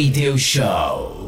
Radio Show.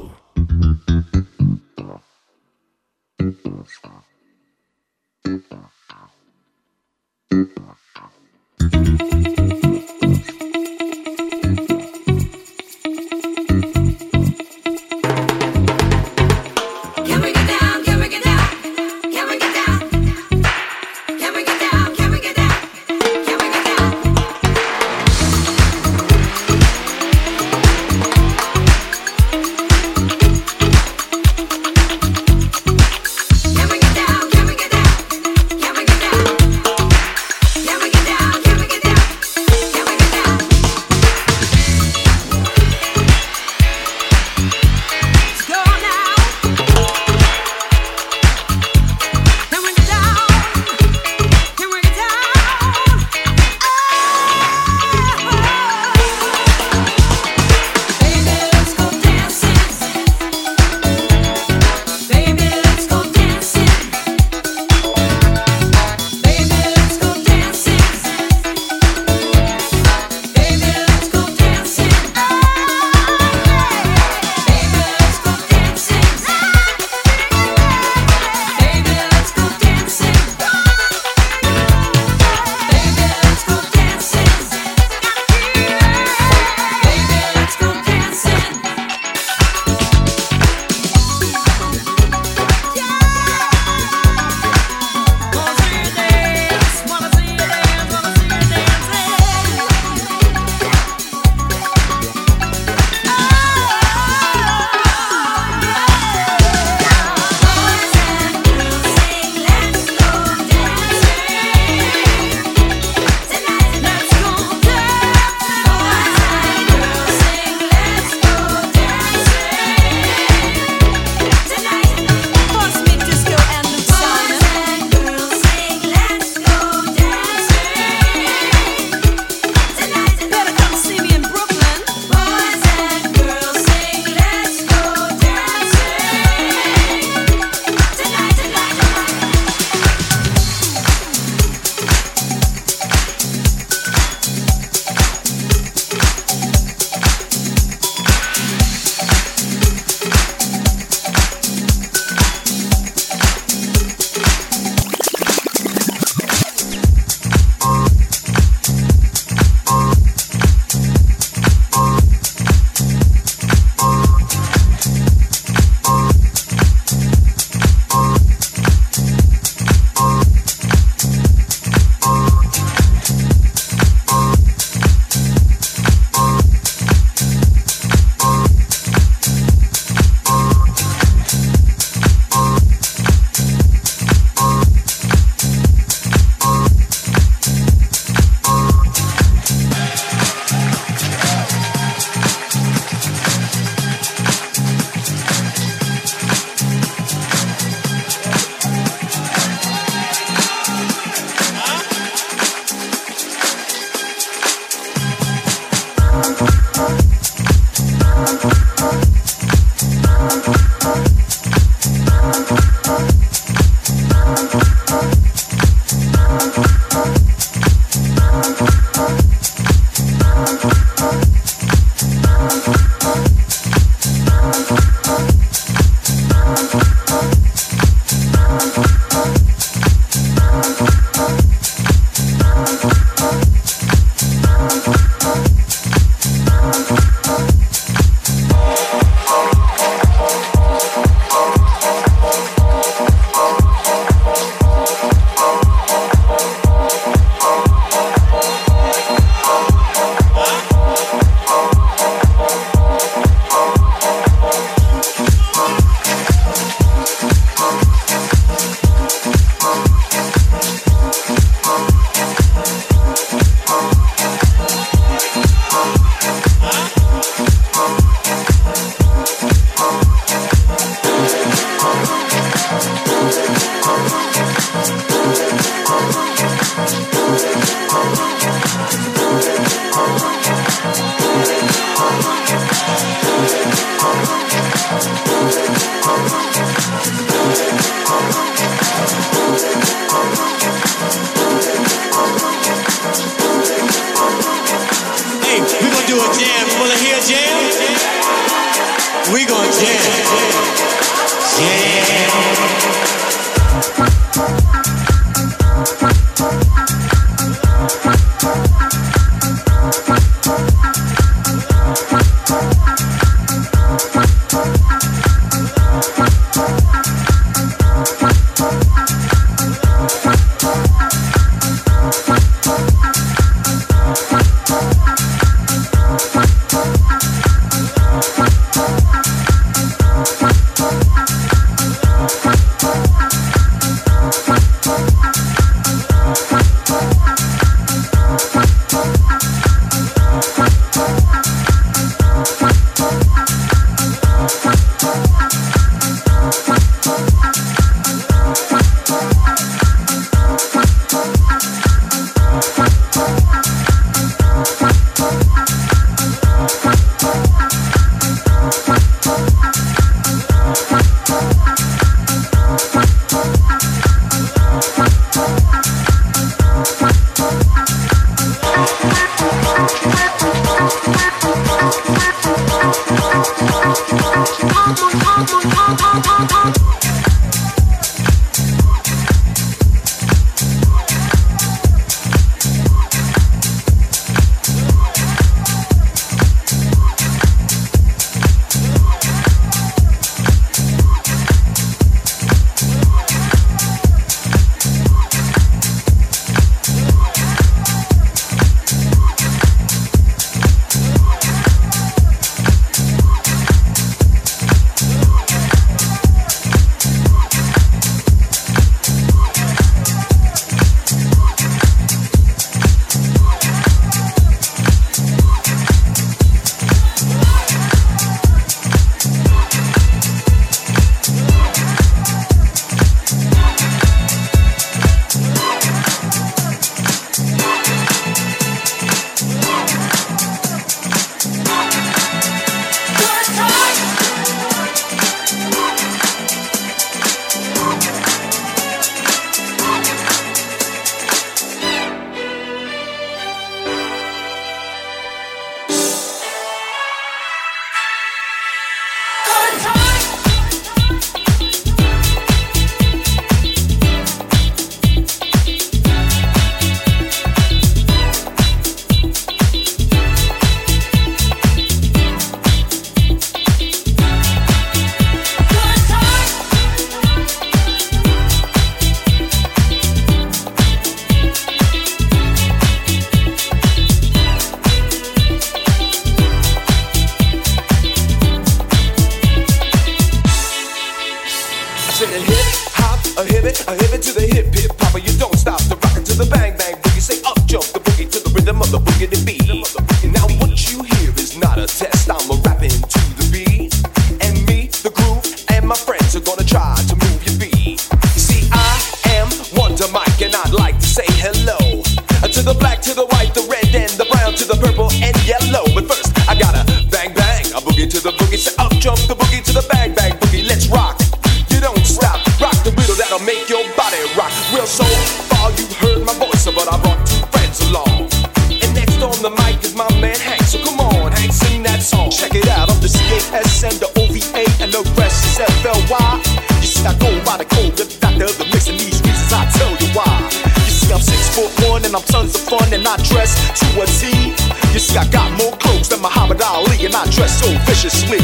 sons fun and I dress to a T. You see, I got more clothes than Muhammad Ali and I dress so viciously.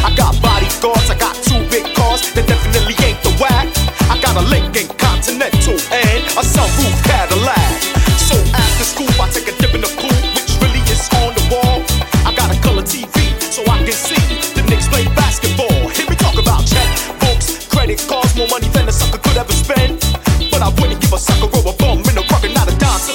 I got bodyguards, I got two big cars that definitely ain't the whack. I got a Lincoln Continental and a sunroof Cadillac. So after school, I take a dip in the pool, which really is on the wall. I got a color TV so I can see the Knicks play basketball. Hear me talk about checkbooks, credit cards, more money than a sucker could ever spend. But I wouldn't give a sucker over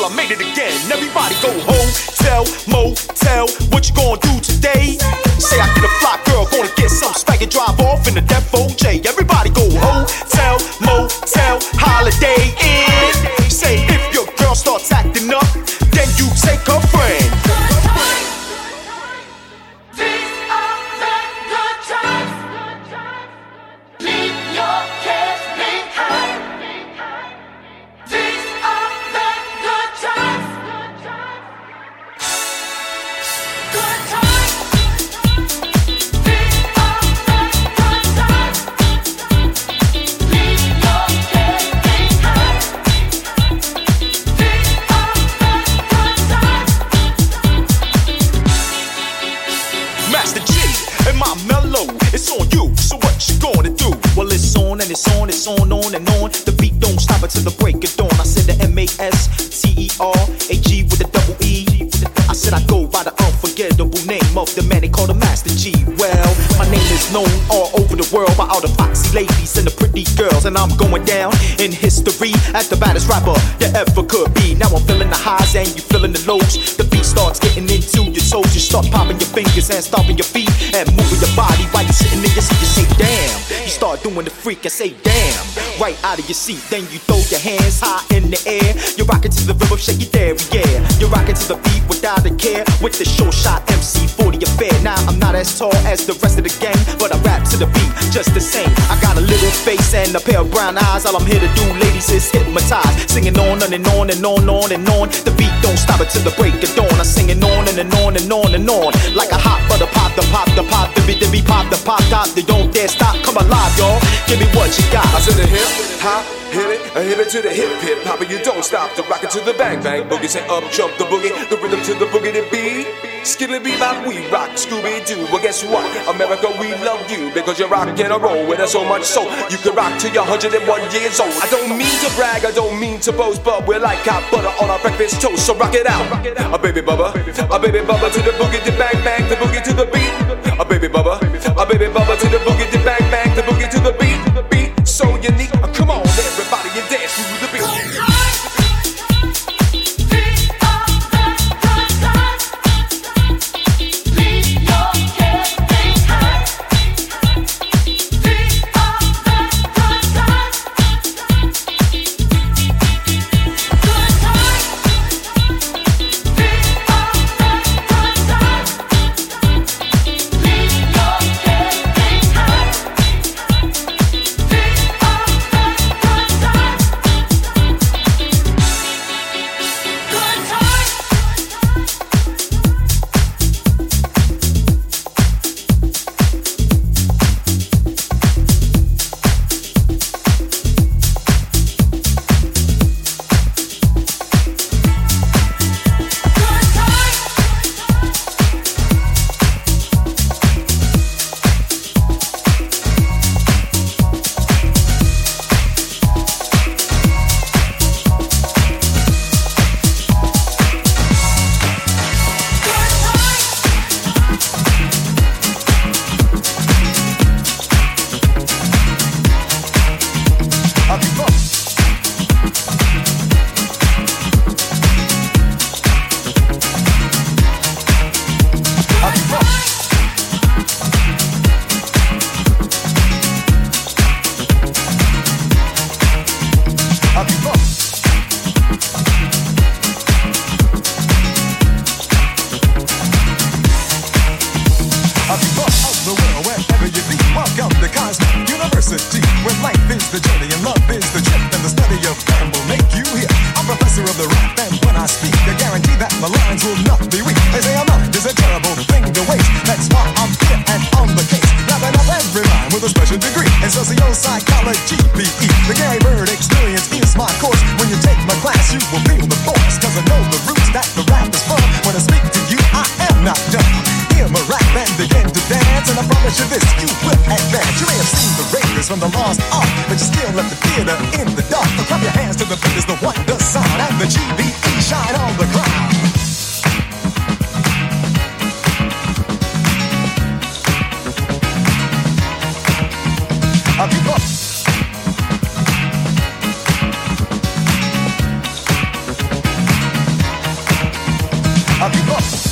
till I made it again. Everybody go hotel, motel, what you gonna do today? Say I get a fly girl, gonna get some spank and drive off in the Def OJ. Everybody go hotel, motel, holiday inn. Say if your girl starts it's on, it's on on and on. The beat don't stop until the break of dawn. I said the M A S T E R A G with a double. I said I go by the unforgettable name of the man they call the Master Gee. Well, my name is known all over the world by all the foxy ladies and the pretty girls, and I'm going down in history as the baddest rapper that ever could be. Now I'm feeling the highs and you feeling the lows. The beat starts getting into your toes. You start popping your fingers and stomping your feet and moving your body while you're sitting in your seat. You say damn. You start doing the freak and say damn. Right out of your seat, then you throw your hands high in the air. You're rocking to the rhythm, shake it there, yeah. You're rocking to the beat without a care with the short shot MC 40 affair. Now I'm not as tall as the rest of the gang, but I rap to the beat just the same. I got a little face and a pair of brown eyes. All I'm here to do, ladies, is hypnotize. Singing on and on and on and on and on. The beat don't stop until the break of dawn. I'm singing on and, and on and on and on. Like a hot butter pop, the pop, the pop, the beat, the beat, pop, the pop, top. They don't dare stop. Come alive, y'all. Give me what you got. I said hip, hop, hit it, I hit it to the hip, hip, and you don't stop. The rocket to the bang, bang, boogie, say up, jump the boogie, the rhythm to the boogie, the beat. Skilly bee bop, we rock, Scooby Doo. Well, guess what? America, we love you because you rock and a roll with us so much so you can rock till you're 101 years old. I don't mean to brag, I don't mean to boast, but we're like hot butter on our breakfast toast. So rock it out, a baby bubba, a baby bubba to the boogie, the bang bang, the boogie to the beat. A baby bubba, a baby bubba to the boogie, the bang bang, the boogie to the beat. Beat so unique. Come on, everybody, I'll keep up.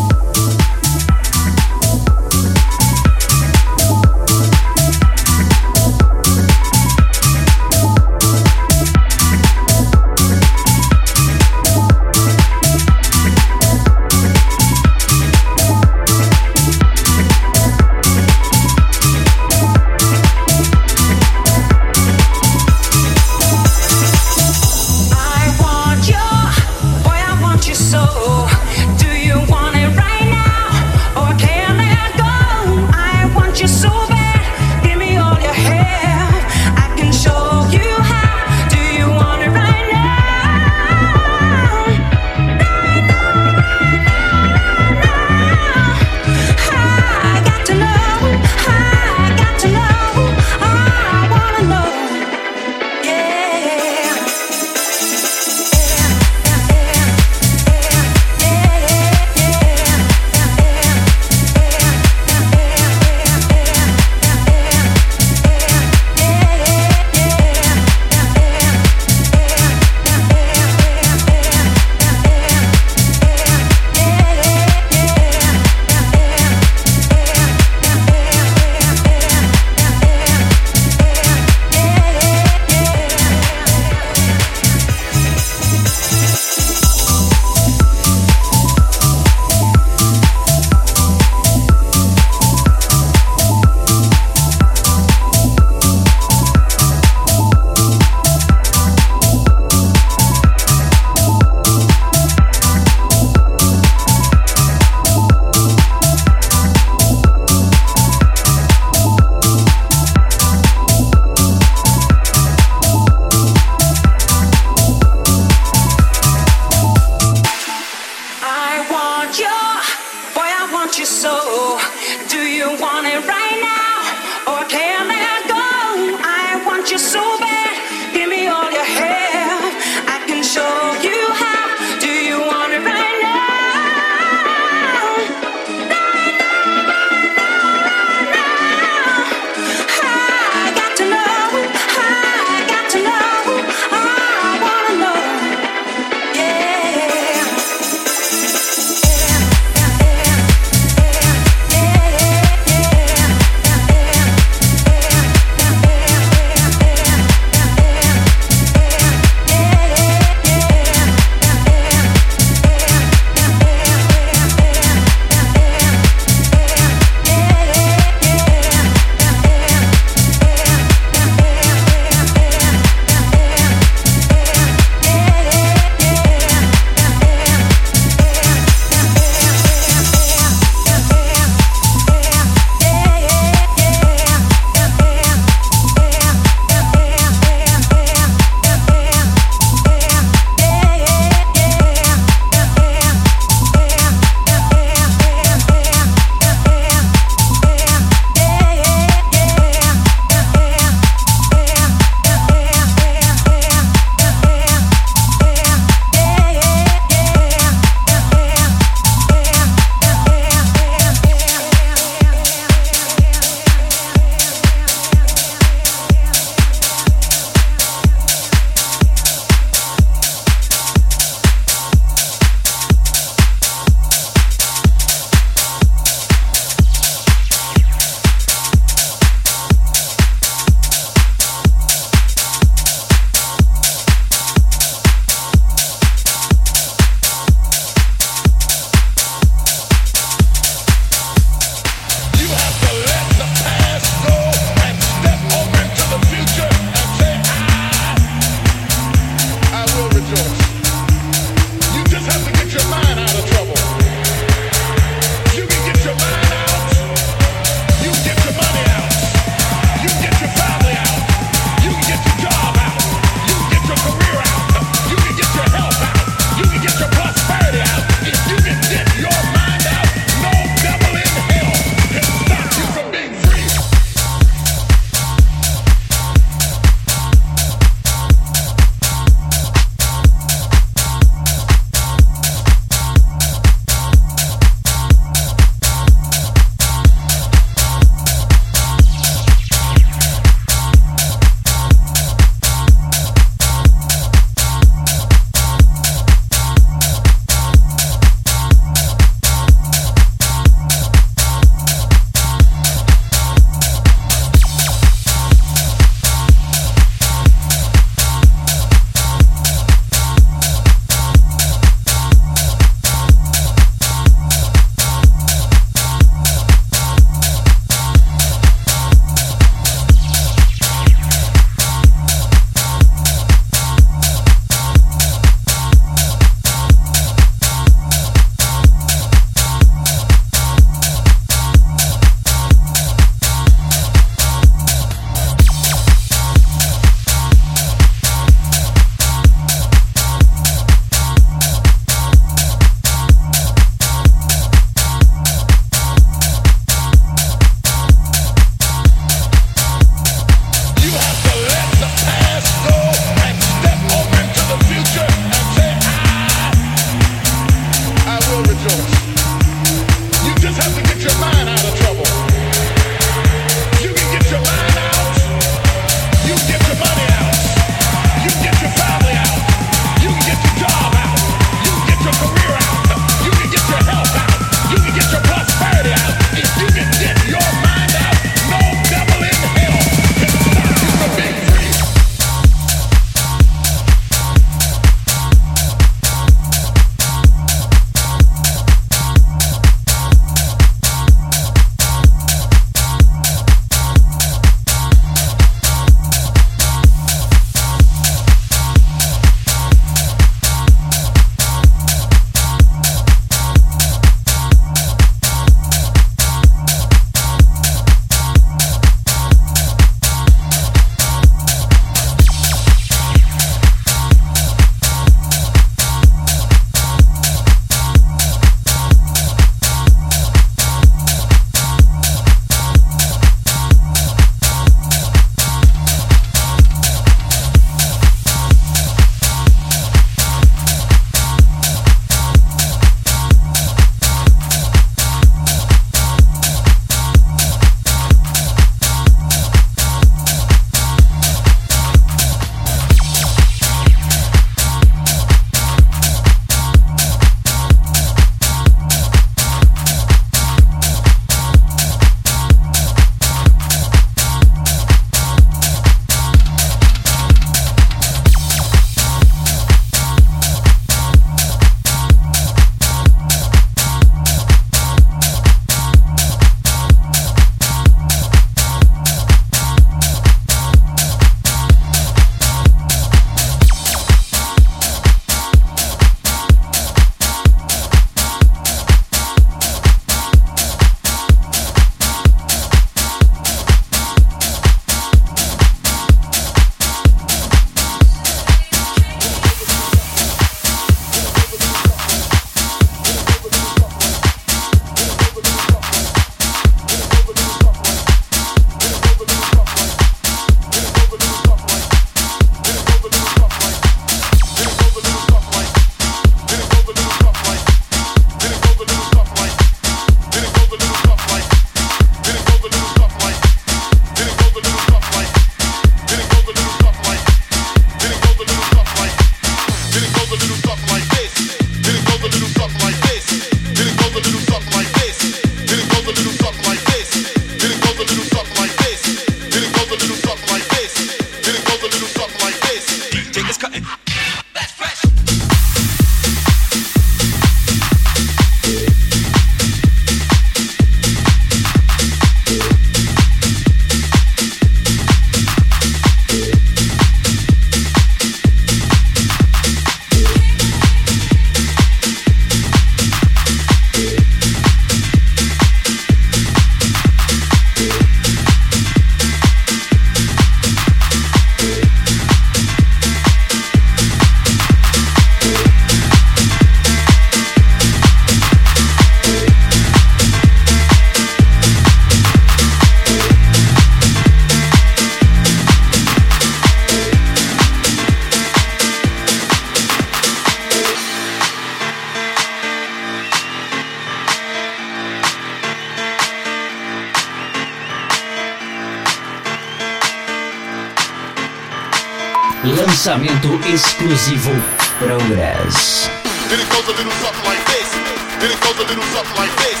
Lançamento exclusivo Progress. Then it goes a little something like this. Then it goes a little something like this.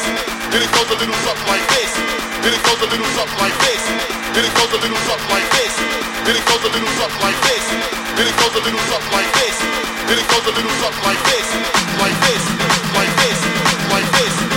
Then it goes a little something like this. Then it goes a little something like this. Then it goes a little something like this. Then it goes a little something like this. Then it goes a little something like this. Then it goes a little something like this. Like this. Like this. Like this.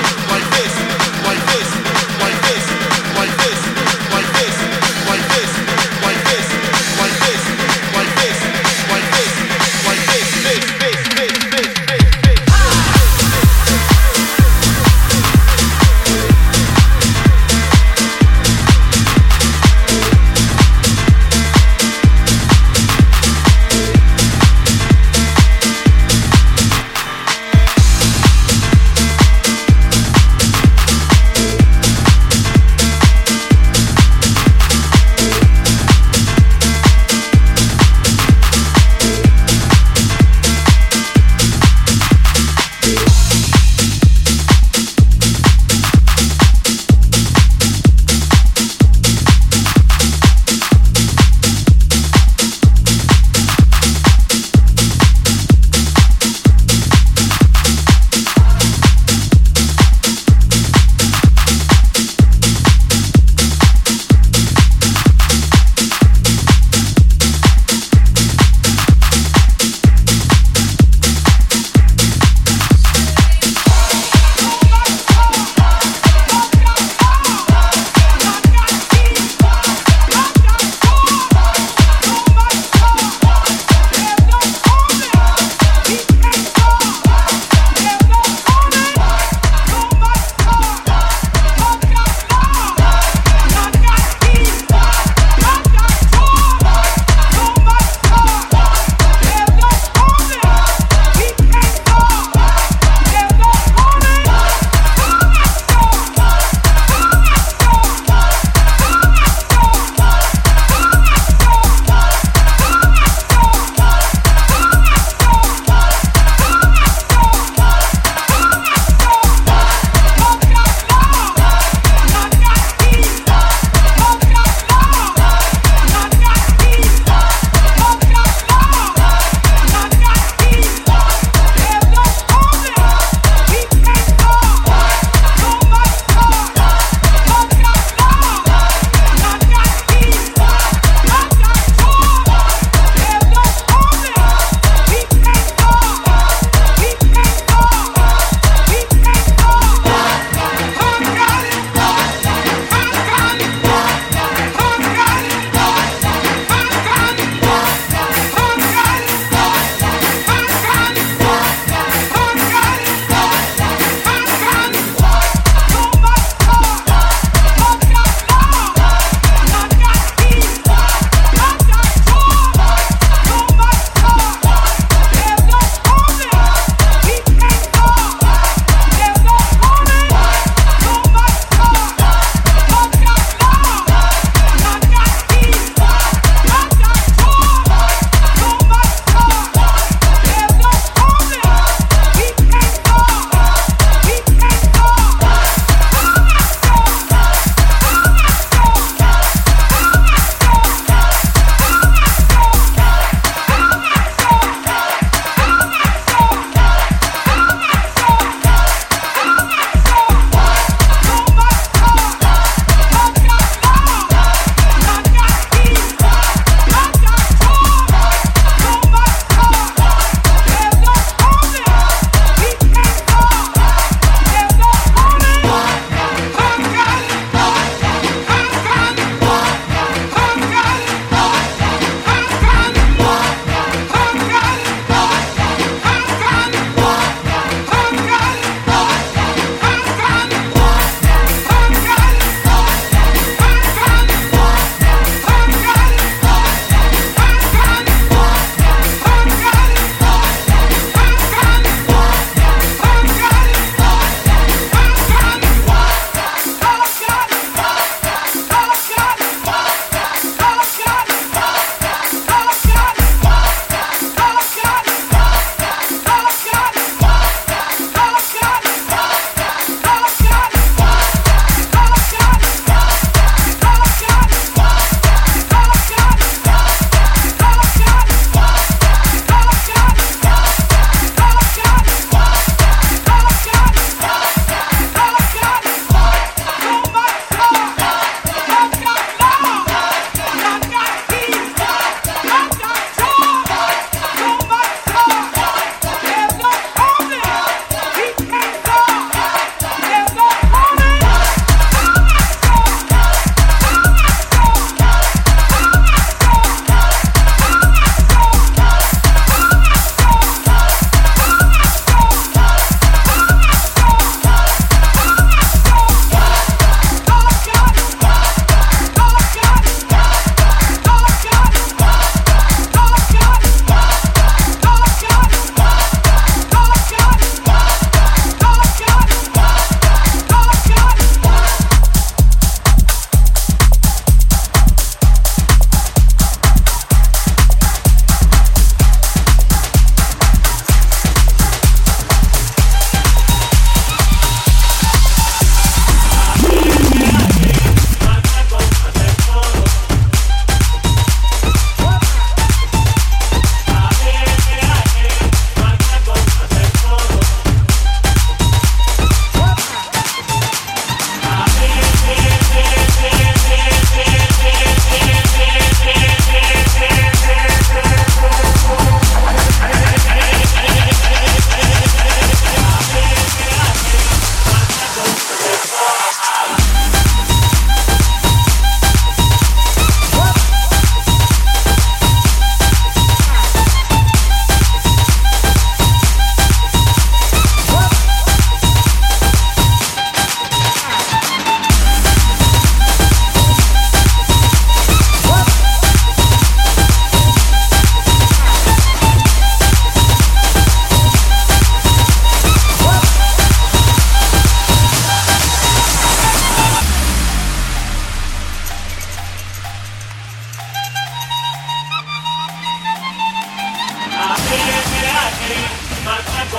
my echo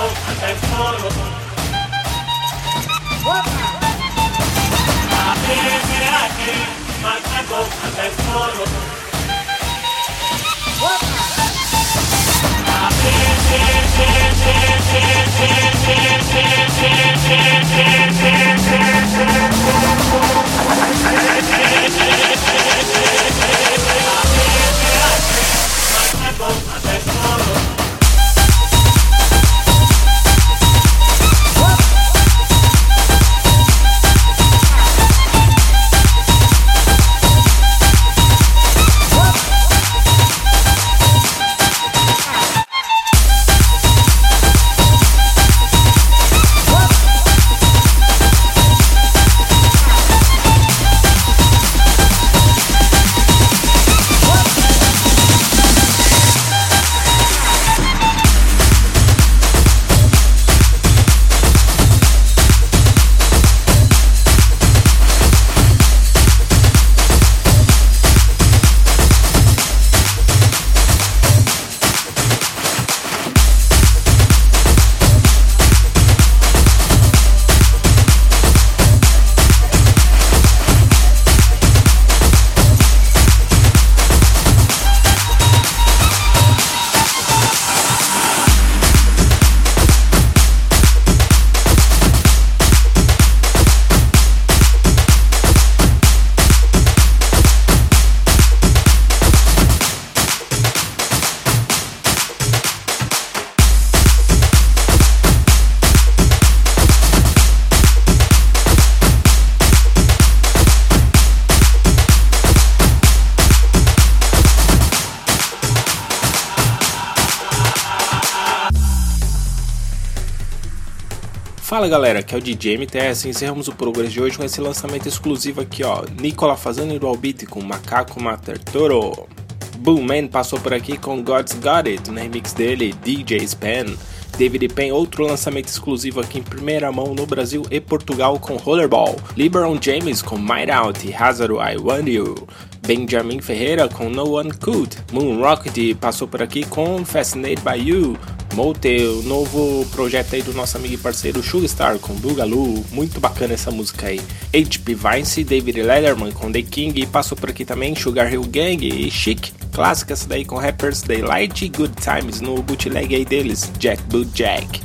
Fala galera, aqui é o DJ MTS encerramos o progresso de hoje com esse lançamento exclusivo aqui ó, Nicola fazendo do Beat com Macaco Mater Toro. Boom Man passou por aqui com God's Got It, no remix dele, DJ Span. David Penn, outro lançamento exclusivo aqui em primeira mão no Brasil e Portugal com Rollerball. LeBron James com Might Out e Hazard I Want You. Benjamin Ferreira com No One Could. Moon Rocket passou por aqui com Fascinated by You. Mote, o novo projeto aí do nosso amigo e parceiro Sugarstar com Boogaloo, muito bacana essa música aí. H.P. Vice, David Letterman com The King, passou por aqui também Sugar Hill Gang e Chic, clássica essa daí com rappers Daylight e Good Times no bootleg aí deles, Jack Boot Jack.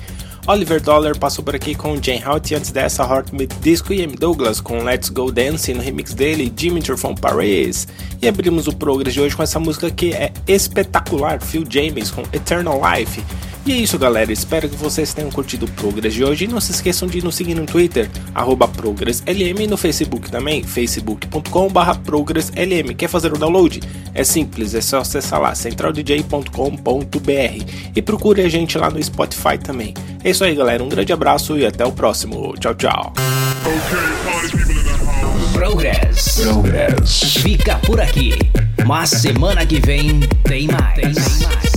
Oliver Dollar passou por aqui com Jane Hout e antes dessa Heartbeat Disco e M. Douglas com Let's Go Dancing no remix dele, Dimitri from Paris. E abrimos o progress de hoje com essa música que é espetacular, Phil James com Eternal Life. E é isso, galera. Espero que vocês tenham curtido o Progress de hoje. E não se esqueçam de nos seguir no Twitter, ProgressLM, e no Facebook também, facebook.com.br ProgressLM. Quer fazer o download? É simples, é só acessar lá, centraldj.com.br e procure a gente lá no Spotify também. É isso aí, galera. Um grande abraço e até o próximo. Tchau, tchau. Progress. Progress. Fica por aqui. Mas semana que vem tem mais. Tem mais.